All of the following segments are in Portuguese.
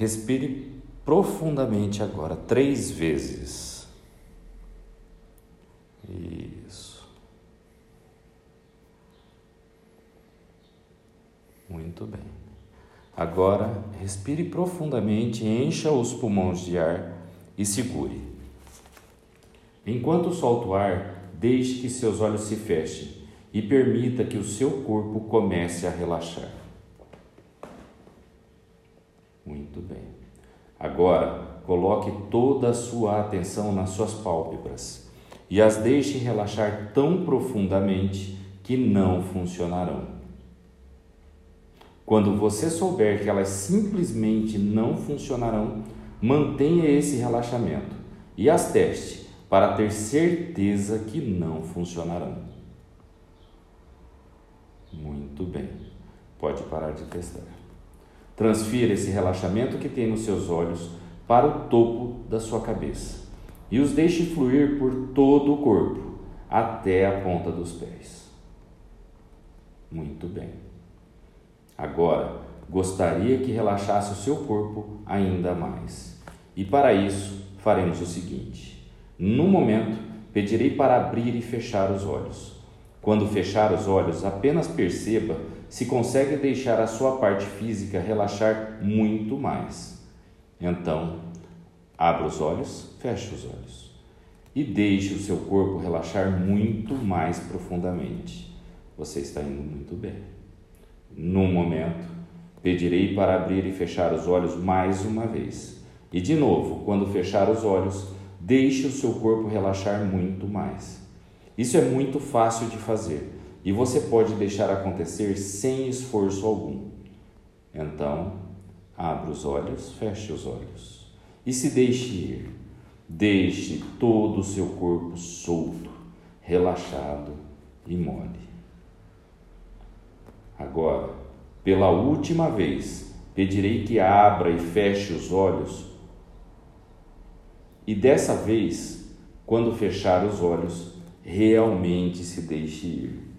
Respire profundamente agora, três vezes. Isso. Muito bem. Agora, respire profundamente, encha os pulmões de ar e segure. Enquanto solta o ar, deixe que seus olhos se fechem e permita que o seu corpo comece a relaxar. Muito bem. Agora, coloque toda a sua atenção nas suas pálpebras e as deixe relaxar tão profundamente que não funcionarão. Quando você souber que elas simplesmente não funcionarão, mantenha esse relaxamento e as teste para ter certeza que não funcionarão. Muito bem, pode parar de testar. Transfira esse relaxamento que tem nos seus olhos para o topo da sua cabeça e os deixe fluir por todo o corpo até a ponta dos pés. Muito bem. Agora, gostaria que relaxasse o seu corpo ainda mais. E para isso, faremos o seguinte: no momento, pedirei para abrir e fechar os olhos. Quando fechar os olhos, apenas perceba se consegue deixar a sua parte física relaxar muito mais. Então, abra os olhos, feche os olhos e deixe o seu corpo relaxar muito mais profundamente. Você está indo muito bem. No momento, pedirei para abrir e fechar os olhos mais uma vez. E de novo, quando fechar os olhos, deixe o seu corpo relaxar muito mais. Isso é muito fácil de fazer e você pode deixar acontecer sem esforço algum. Então, abra os olhos, feche os olhos e se deixe ir. Deixe todo o seu corpo solto, relaxado e mole. Agora, pela última vez, pedirei que abra e feche os olhos. E dessa vez, quando fechar os olhos, realmente se deixe ir.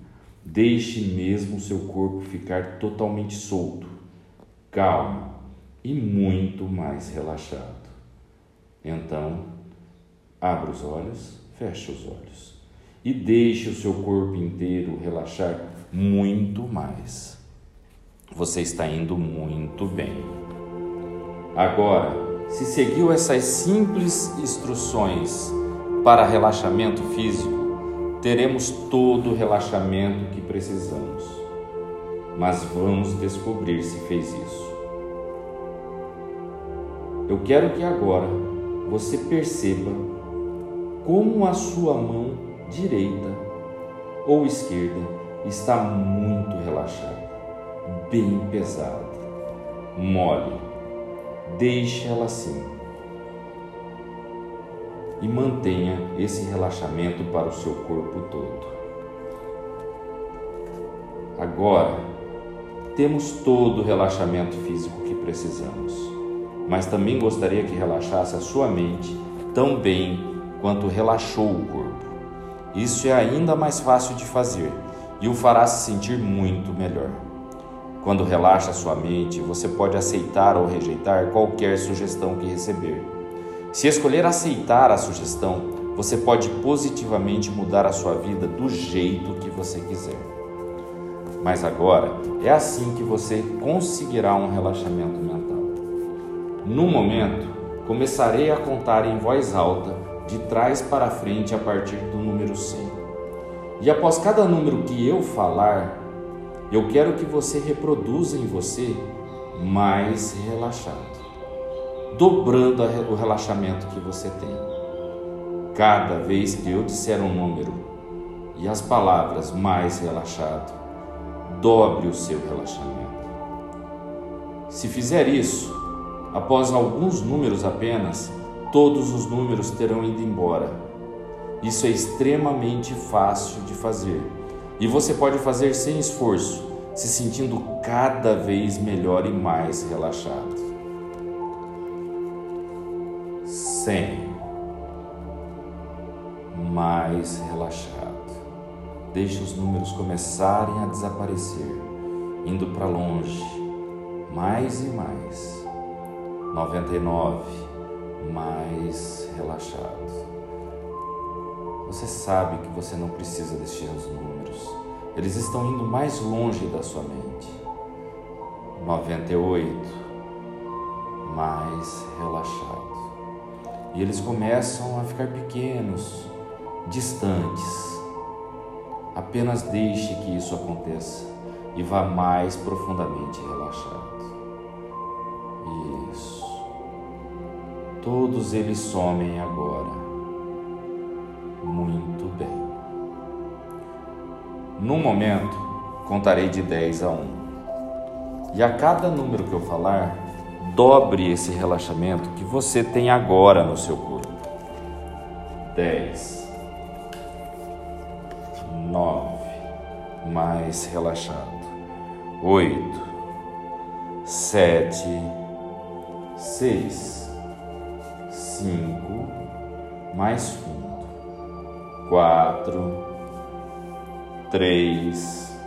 Deixe mesmo seu corpo ficar totalmente solto, calmo e muito mais relaxado. Então, abra os olhos, feche os olhos e deixe o seu corpo inteiro relaxar muito mais. Você está indo muito bem. Agora, se seguiu essas simples instruções para relaxamento físico, teremos todo o relaxamento que precisamos. Mas vamos descobrir se fez isso. Eu quero que agora você perceba como a sua mão direita ou esquerda está muito relaxada, bem pesada, mole. Deixe ela assim e mantenha esse relaxamento para o seu corpo todo. Agora, temos todo o relaxamento físico que precisamos, mas também gostaria que relaxasse a sua mente tão bem quanto relaxou o corpo. Isso é ainda mais fácil de fazer e o fará se sentir muito melhor. Quando relaxa a sua mente, você pode aceitar ou rejeitar qualquer sugestão que receber se escolher aceitar a sugestão, você pode positivamente mudar a sua vida do jeito que você quiser. Mas agora é assim que você conseguirá um relaxamento mental. No momento, começarei a contar em voz alta, de trás para frente, a partir do número 100. E após cada número que eu falar, eu quero que você reproduza em você mais relaxado dobrando o relaxamento que você tem. Cada vez que eu disser um número e as palavras mais relaxado, dobre o seu relaxamento. Se fizer isso, após alguns números apenas, todos os números terão ido embora. Isso é extremamente fácil de fazer e você pode fazer sem esforço, se sentindo cada vez melhor e mais relaxado. 100. Mais relaxado. Deixe os números começarem a desaparecer, indo para longe, mais e mais. 99, mais relaxado. Você sabe que você não precisa destes números. Eles estão indo mais longe da sua mente. 98, mais relaxado. E eles começam a ficar pequenos, distantes. Apenas deixe que isso aconteça e vá mais profundamente relaxado. Isso. Todos eles somem agora. Muito bem. No momento, contarei de 10 a 1. E a cada número que eu falar, dobre esse relaxamento que você tem agora no seu corpo. 10, 9, mais relaxado. 8, 7, 6, 5, mais fundo. 4, 3,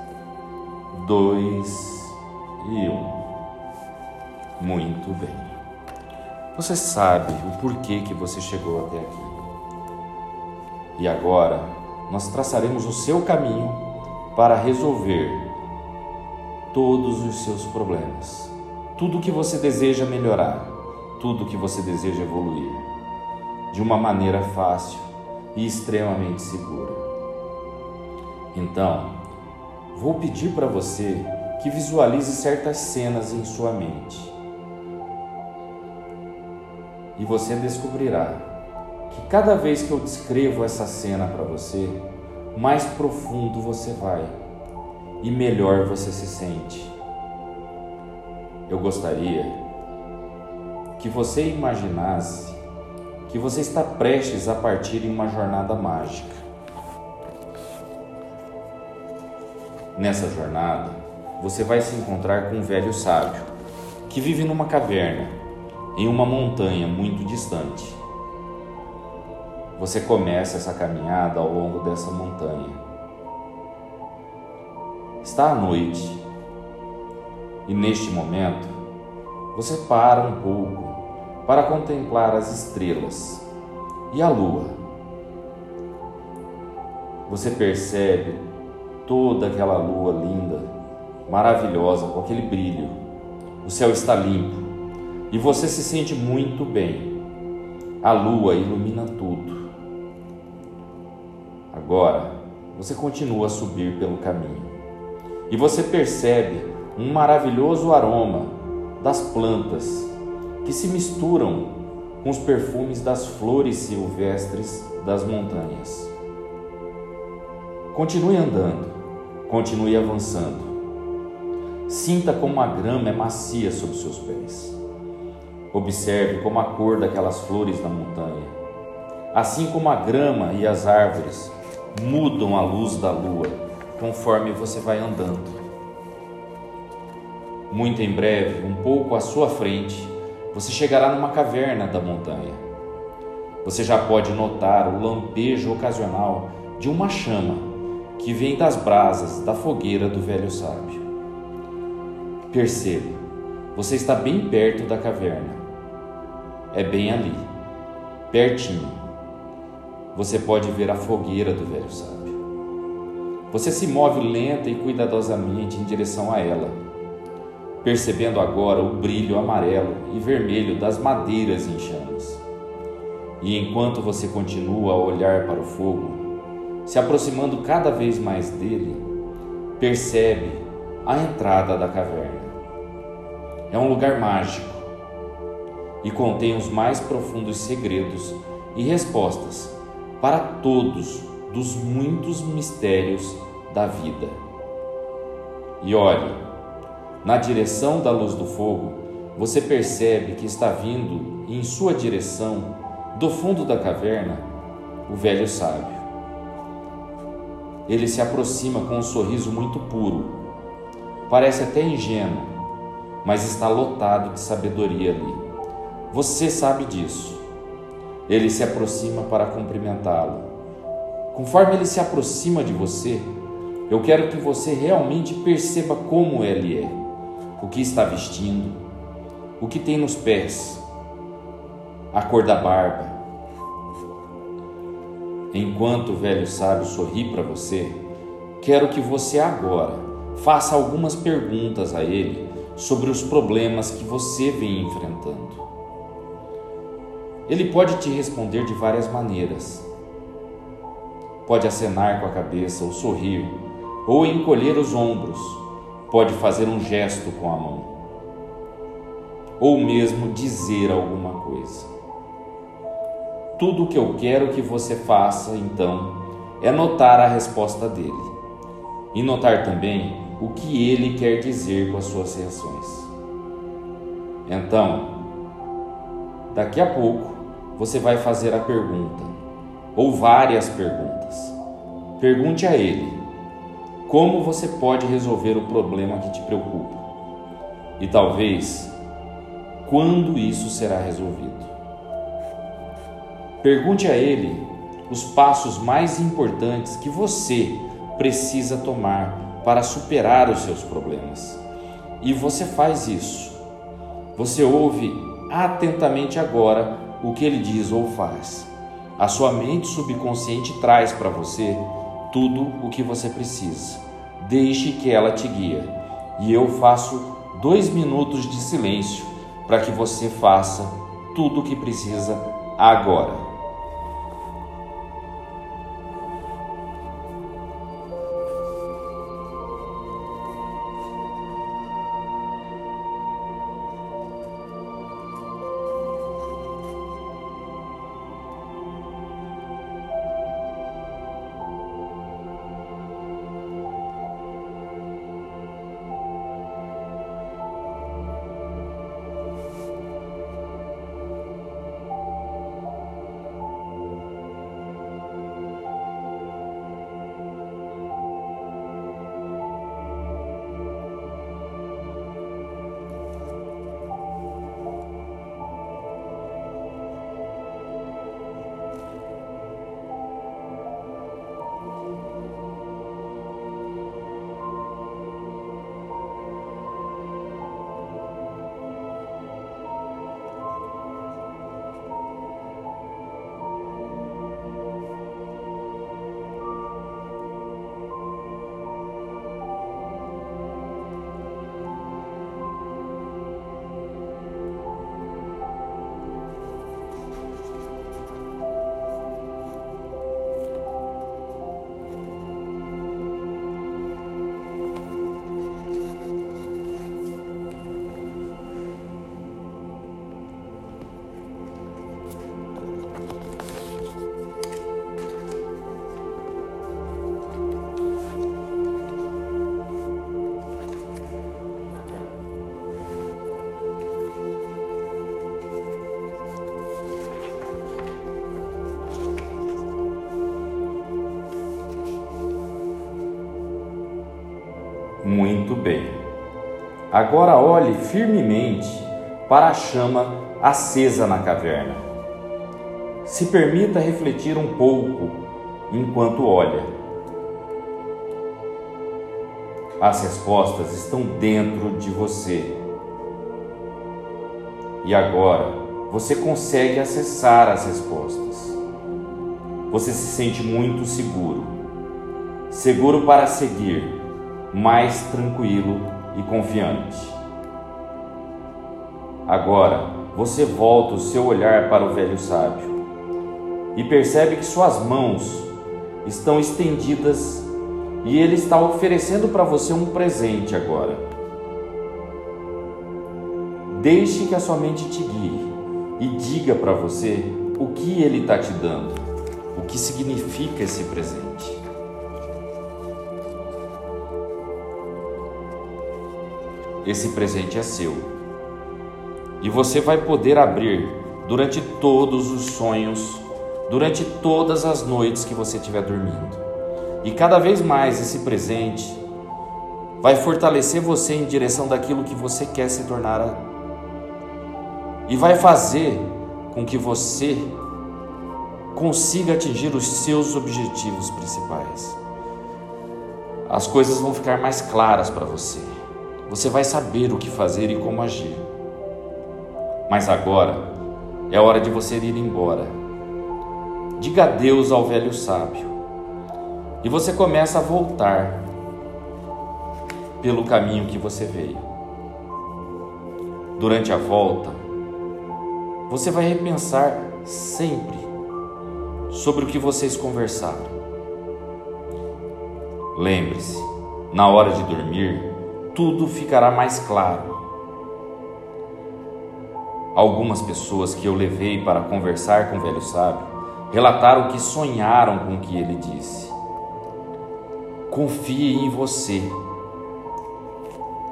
2 e 1. Muito bem. Você sabe o porquê que você chegou até aqui. E agora nós traçaremos o seu caminho para resolver todos os seus problemas. Tudo que você deseja melhorar, tudo que você deseja evoluir, de uma maneira fácil e extremamente segura. Então, vou pedir para você que visualize certas cenas em sua mente e você descobrirá que cada vez que eu descrevo essa cena para você, mais profundo você vai e melhor você se sente. Eu gostaria que você imaginasse que você está prestes a partir em uma jornada mágica. Nessa jornada, você vai se encontrar com um velho sábio que vive numa caverna em uma montanha muito distante. Você começa essa caminhada ao longo dessa montanha. Está à noite e neste momento você para um pouco para contemplar as estrelas e a lua. Você percebe toda aquela lua linda, maravilhosa, com aquele brilho. O céu está limpo e você se sente muito bem. A lua ilumina tudo. Agora, você continua a subir pelo caminho e você percebe um maravilhoso aroma das plantas que se misturam com os perfumes das flores silvestres das montanhas. Continue andando, continue avançando. Sinta como a grama é macia sob seus pés. Observe como a cor daquelas flores na montanha, assim como a grama e as árvores mudam a luz da lua conforme você vai andando. Muito em breve, um pouco à sua frente, você chegará numa caverna da montanha. Você já pode notar o lampejo ocasional de uma chama que vem das brasas da fogueira do velho sábio. Perceba, você está bem perto da caverna é bem ali, pertinho. Você pode ver a fogueira do velho sábio. Você se move lenta e cuidadosamente em direção a ela, percebendo agora o brilho amarelo e vermelho das madeiras em chamas. E enquanto você continua a olhar para o fogo, se aproximando cada vez mais dele, percebe a entrada da caverna. É um lugar mágico e contém os mais profundos segredos e respostas para todos dos muitos mistérios da vida. E olhe, na direção da luz do fogo, você percebe que está vindo em sua direção, do fundo da caverna, o velho sábio. Ele se aproxima com um sorriso muito puro. Parece até ingênuo, mas está lotado de sabedoria ali. Você sabe disso. Ele se aproxima para cumprimentá-lo. Conforme ele se aproxima de você, eu quero que você realmente perceba como ele é, o que está vestindo, o que tem nos pés, a cor da barba. Enquanto o velho sábio sorri para você, quero que você agora faça algumas perguntas a ele sobre os problemas que você vem enfrentando. Ele pode te responder de várias maneiras. Pode acenar com a cabeça ou sorrir, ou encolher os ombros, pode fazer um gesto com a mão, ou mesmo dizer alguma coisa. Tudo o que eu quero que você faça, então, é notar a resposta dele e notar também o que ele quer dizer com as suas reações. Então, daqui a pouco, você vai fazer a pergunta, ou várias perguntas. Pergunte a ele como você pode resolver o problema que te preocupa e talvez quando isso será resolvido. Pergunte a ele os passos mais importantes que você precisa tomar para superar os seus problemas. E você faz isso. Você ouve atentamente agora o que ele diz ou faz. A sua mente subconsciente traz para você tudo o que você precisa. Deixe que ela te guie. E eu faço dois minutos de silêncio para que você faça tudo o que precisa agora. Muito bem. Agora olhe firmemente para a chama acesa na caverna. Se permita refletir um pouco enquanto olha. As respostas estão dentro de você. E agora você consegue acessar as respostas. Você se sente muito seguro. Seguro para seguir mais tranquilo e confiante. Agora você volta o seu olhar para o velho sábio e percebe que suas mãos estão estendidas e ele está oferecendo para você um presente agora. Deixe que a sua mente te guie e diga para você o que ele está te dando, o que significa esse presente. Esse presente é seu. E você vai poder abrir durante todos os sonhos, durante todas as noites que você estiver dormindo. E cada vez mais esse presente vai fortalecer você em direção daquilo que você quer se tornar e vai fazer com que você consiga atingir os seus objetivos principais. As coisas vão ficar mais claras para você você vai saber o que fazer e como agir. Mas agora, é hora de você ir embora. Diga adeus ao velho sábio. E você começa a voltar pelo caminho que você veio. Durante a volta, você vai repensar sempre sobre o que vocês conversaram. Lembre-se, na hora de dormir, tudo ficará mais claro. Algumas pessoas que eu levei para conversar com o velho sábio relataram que sonharam com o que ele disse. Confie em você.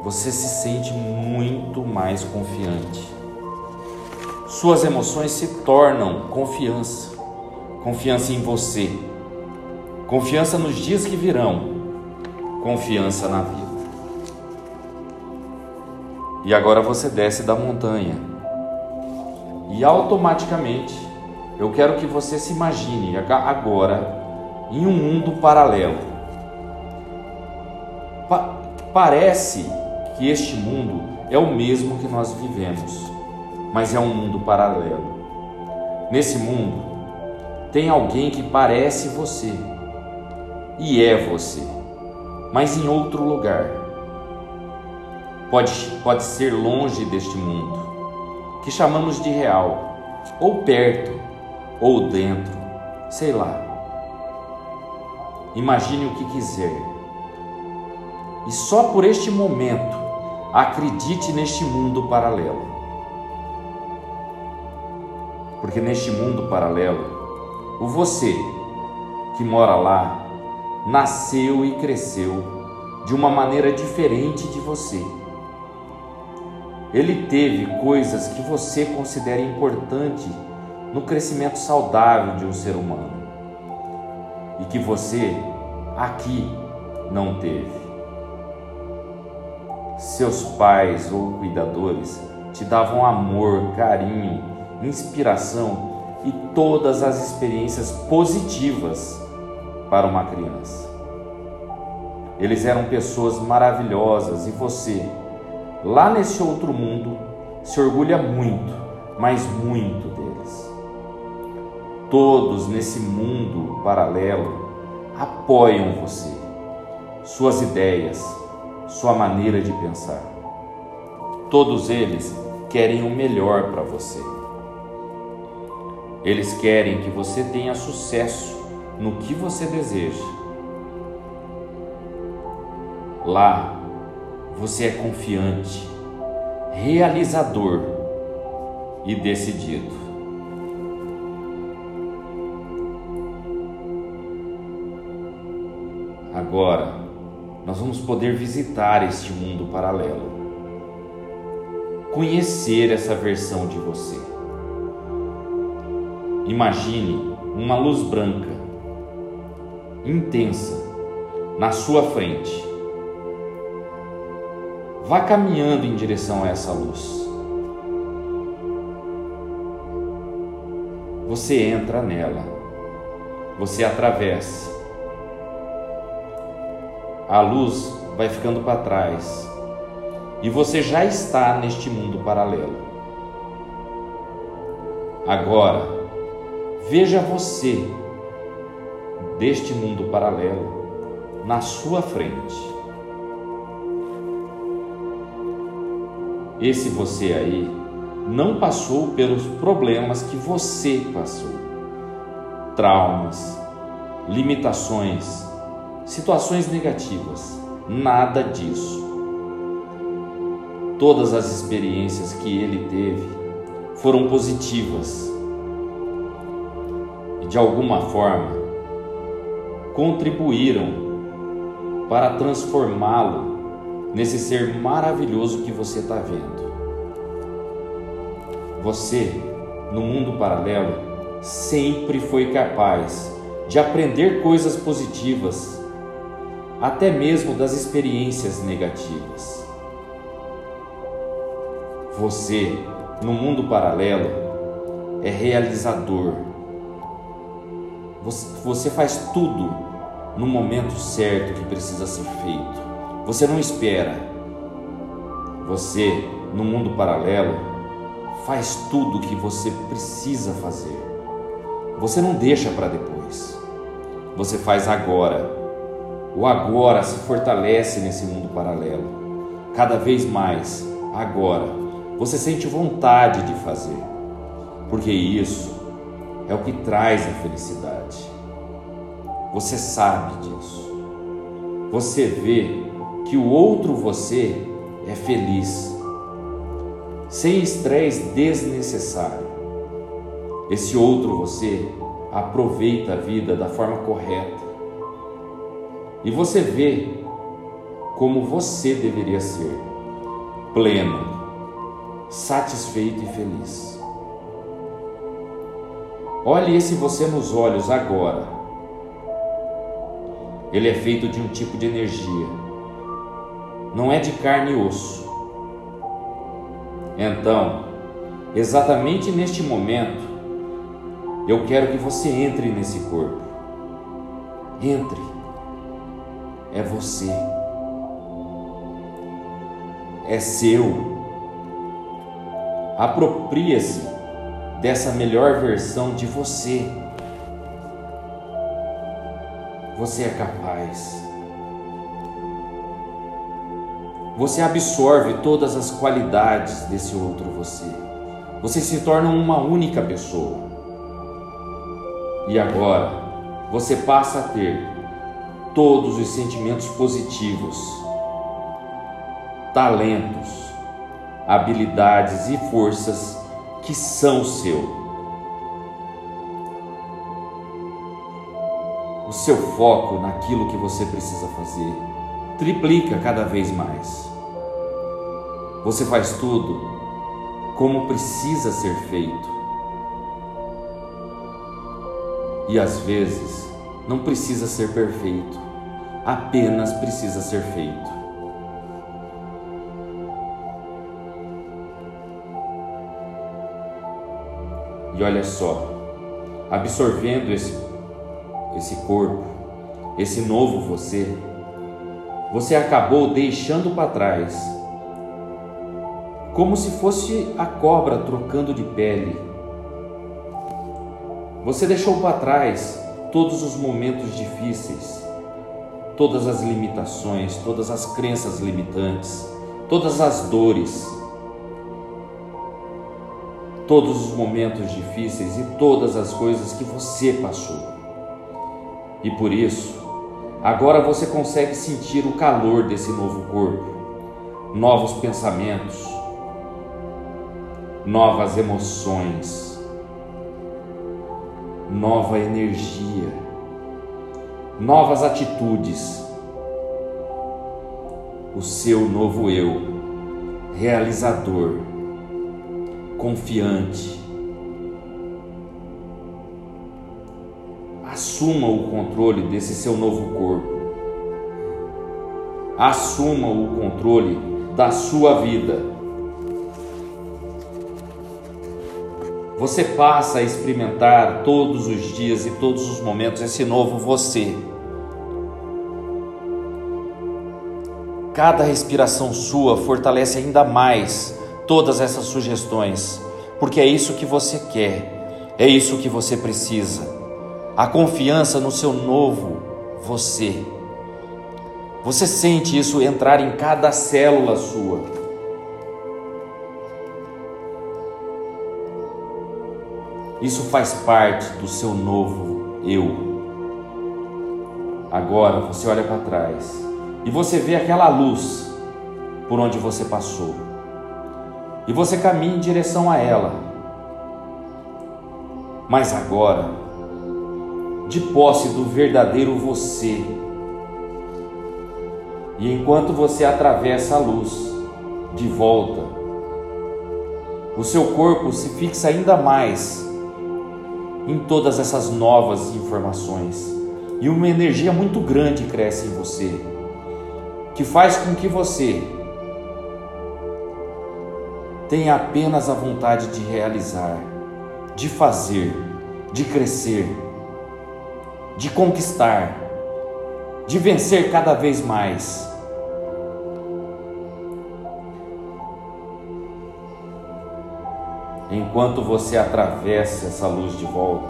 Você se sente muito mais confiante. Suas emoções se tornam confiança. Confiança em você. Confiança nos dias que virão. Confiança na vida. E agora você desce da montanha. E automaticamente eu quero que você se imagine agora em um mundo paralelo. Pa parece que este mundo é o mesmo que nós vivemos, mas é um mundo paralelo. Nesse mundo tem alguém que parece você e é você, mas em outro lugar. Pode, pode ser longe deste mundo, que chamamos de real, ou perto, ou dentro, sei lá. Imagine o que quiser. E só por este momento acredite neste mundo paralelo. Porque neste mundo paralelo, o você que mora lá nasceu e cresceu de uma maneira diferente de você. Ele teve coisas que você considera importante no crescimento saudável de um ser humano e que você aqui não teve. Seus pais ou cuidadores te davam amor, carinho, inspiração e todas as experiências positivas para uma criança. Eles eram pessoas maravilhosas e você, lá nesse outro mundo, se orgulha muito, mas muito deles todos nesse mundo paralelo apoiam você, suas ideias, sua maneira de pensar. Todos eles querem o melhor para você. Eles querem que você tenha sucesso no que você deseja. Lá, você é confiante, realizador e decidido. Agora, nós vamos poder visitar este mundo paralelo, conhecer essa versão de você. Imagine uma luz branca, intensa, na sua frente. Vá caminhando em direção a essa luz. Você entra nela, você atravessa a luz vai ficando para trás e você já está neste mundo paralelo. Agora, veja você deste mundo paralelo na sua frente. Esse você aí não passou pelos problemas que você passou, traumas, limitações, situações negativas, nada disso. Todas as experiências que ele teve foram positivas e de alguma forma contribuíram para transformá-lo nesse ser maravilhoso que você está vendo. Você, no mundo paralelo, sempre foi capaz de aprender coisas positivas até mesmo das experiências negativas. Você, no mundo paralelo, é realizador. Você faz tudo no momento certo que precisa ser feito. Você não espera. Você, no mundo paralelo, faz tudo o que você precisa fazer. Você não deixa para depois. Você faz agora. O agora se fortalece nesse mundo paralelo. Cada vez mais, agora, você sente vontade de fazer. Porque isso é o que traz a felicidade. Você sabe disso. Você vê que o outro você é feliz, sem estresse desnecessário. Esse outro você aproveita a vida da forma correta. E você vê como você deveria ser, pleno, satisfeito e feliz. Olhe esse você nos olhos agora. Ele é feito de um tipo de energia, não é de carne e osso. Então, exatamente neste momento, eu quero que você entre nesse corpo. Entre. É você. É seu. Apropria-se dessa melhor versão de você. Você é capaz. Você absorve todas as qualidades desse outro você. Você se torna uma única pessoa. E agora, você passa a ter todos os sentimentos positivos, talentos, habilidades e forças que são seu. O seu foco naquilo que você precisa fazer triplica cada vez mais. Você faz tudo como precisa ser feito. E às vezes não precisa ser perfeito, apenas precisa ser feito. E olha só, absorvendo esse, esse corpo, esse novo você, você acabou deixando para trás, como se fosse a cobra trocando de pele. Você deixou para trás todos os momentos difíceis, todas as limitações, todas as crenças limitantes, todas as dores todos os momentos difíceis e todas as coisas que você passou. E por isso, agora você consegue sentir o calor desse novo corpo, novos pensamentos, novas emoções, nova energia, novas atitudes. O seu novo eu, realizador confiante. Assuma o controle desse seu novo corpo. Assuma o controle da sua vida. Você passa a experimentar todos os dias e todos os momentos esse novo você. Cada respiração sua fortalece ainda mais todas essas sugestões, porque é isso que você quer, é isso que você precisa. A confiança no seu novo você. Você sente isso entrar em cada célula sua. Isso faz parte do seu novo eu. Agora você olha para trás e você vê aquela luz por onde você passou e você caminha em direção a ela. Mas agora, de posse do verdadeiro você, e enquanto você atravessa a luz de volta, o seu corpo se fixa ainda mais em todas essas novas informações. E uma energia muito grande cresce em você, que faz com que você tenha apenas a vontade de realizar, de fazer, de crescer, de conquistar, de vencer cada vez mais. enquanto você atravessa essa luz de volta,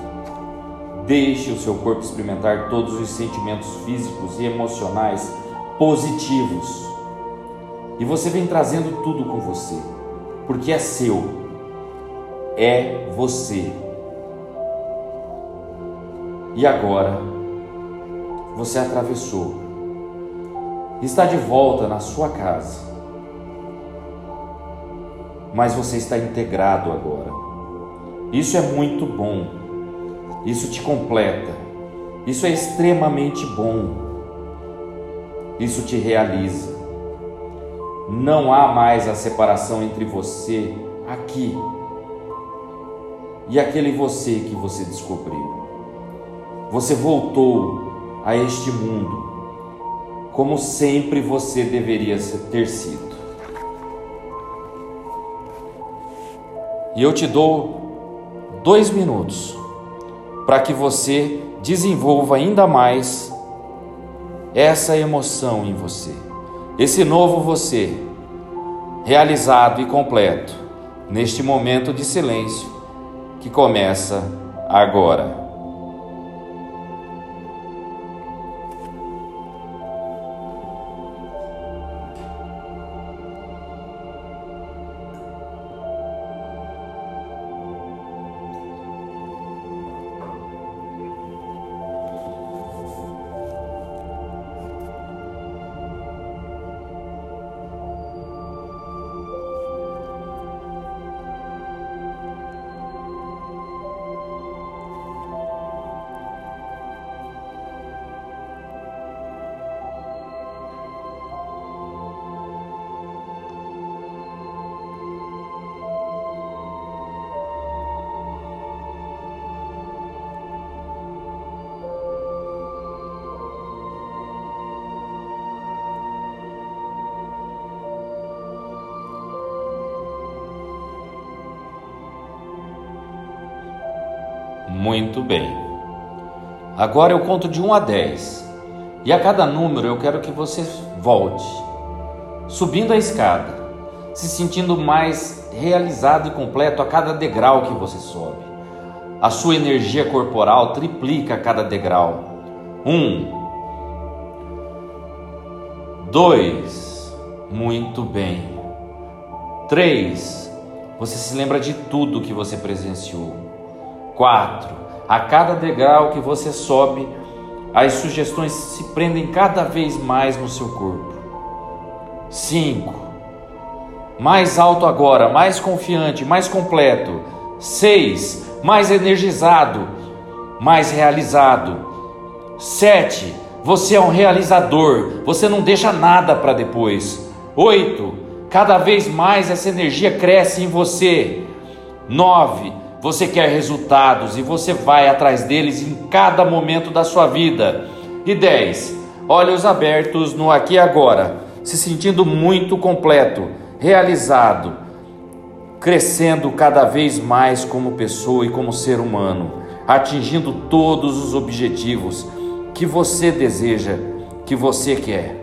deixe o seu corpo experimentar todos os sentimentos físicos e emocionais positivos. E você vem trazendo tudo com você, porque é seu, é você. E agora, você atravessou, está de volta na sua casa, mas você está integrado agora. Isso é muito bom, isso te completa, isso é extremamente bom, isso te realiza. Não há mais a separação entre você aqui e aquele você que você descobriu. Você voltou a este mundo como sempre você deveria ter sido. E eu te dou dois minutos para que você desenvolva ainda mais essa emoção em você, esse novo você, realizado e completo neste momento de silêncio que começa agora. Muito bem. Agora eu conto de 1 a 10. E a cada número eu quero que você volte, subindo a escada, se sentindo mais realizado e completo a cada degrau que você sobe. A sua energia corporal triplica a cada degrau. Um, dois, muito bem. Três, você se lembra de tudo que você presenciou. 4. A cada degrau que você sobe, as sugestões se prendem cada vez mais no seu corpo. 5. Mais alto agora, mais confiante, mais completo. 6. Mais energizado, mais realizado. 7. Você é um realizador, você não deixa nada para depois. 8. Cada vez mais essa energia cresce em você. 9 você quer resultados e você vai atrás deles em cada momento da sua vida. E 10. Olhos abertos no aqui e agora, se sentindo muito completo, realizado, crescendo cada vez mais como pessoa e como ser humano, atingindo todos os objetivos que você deseja, que você quer.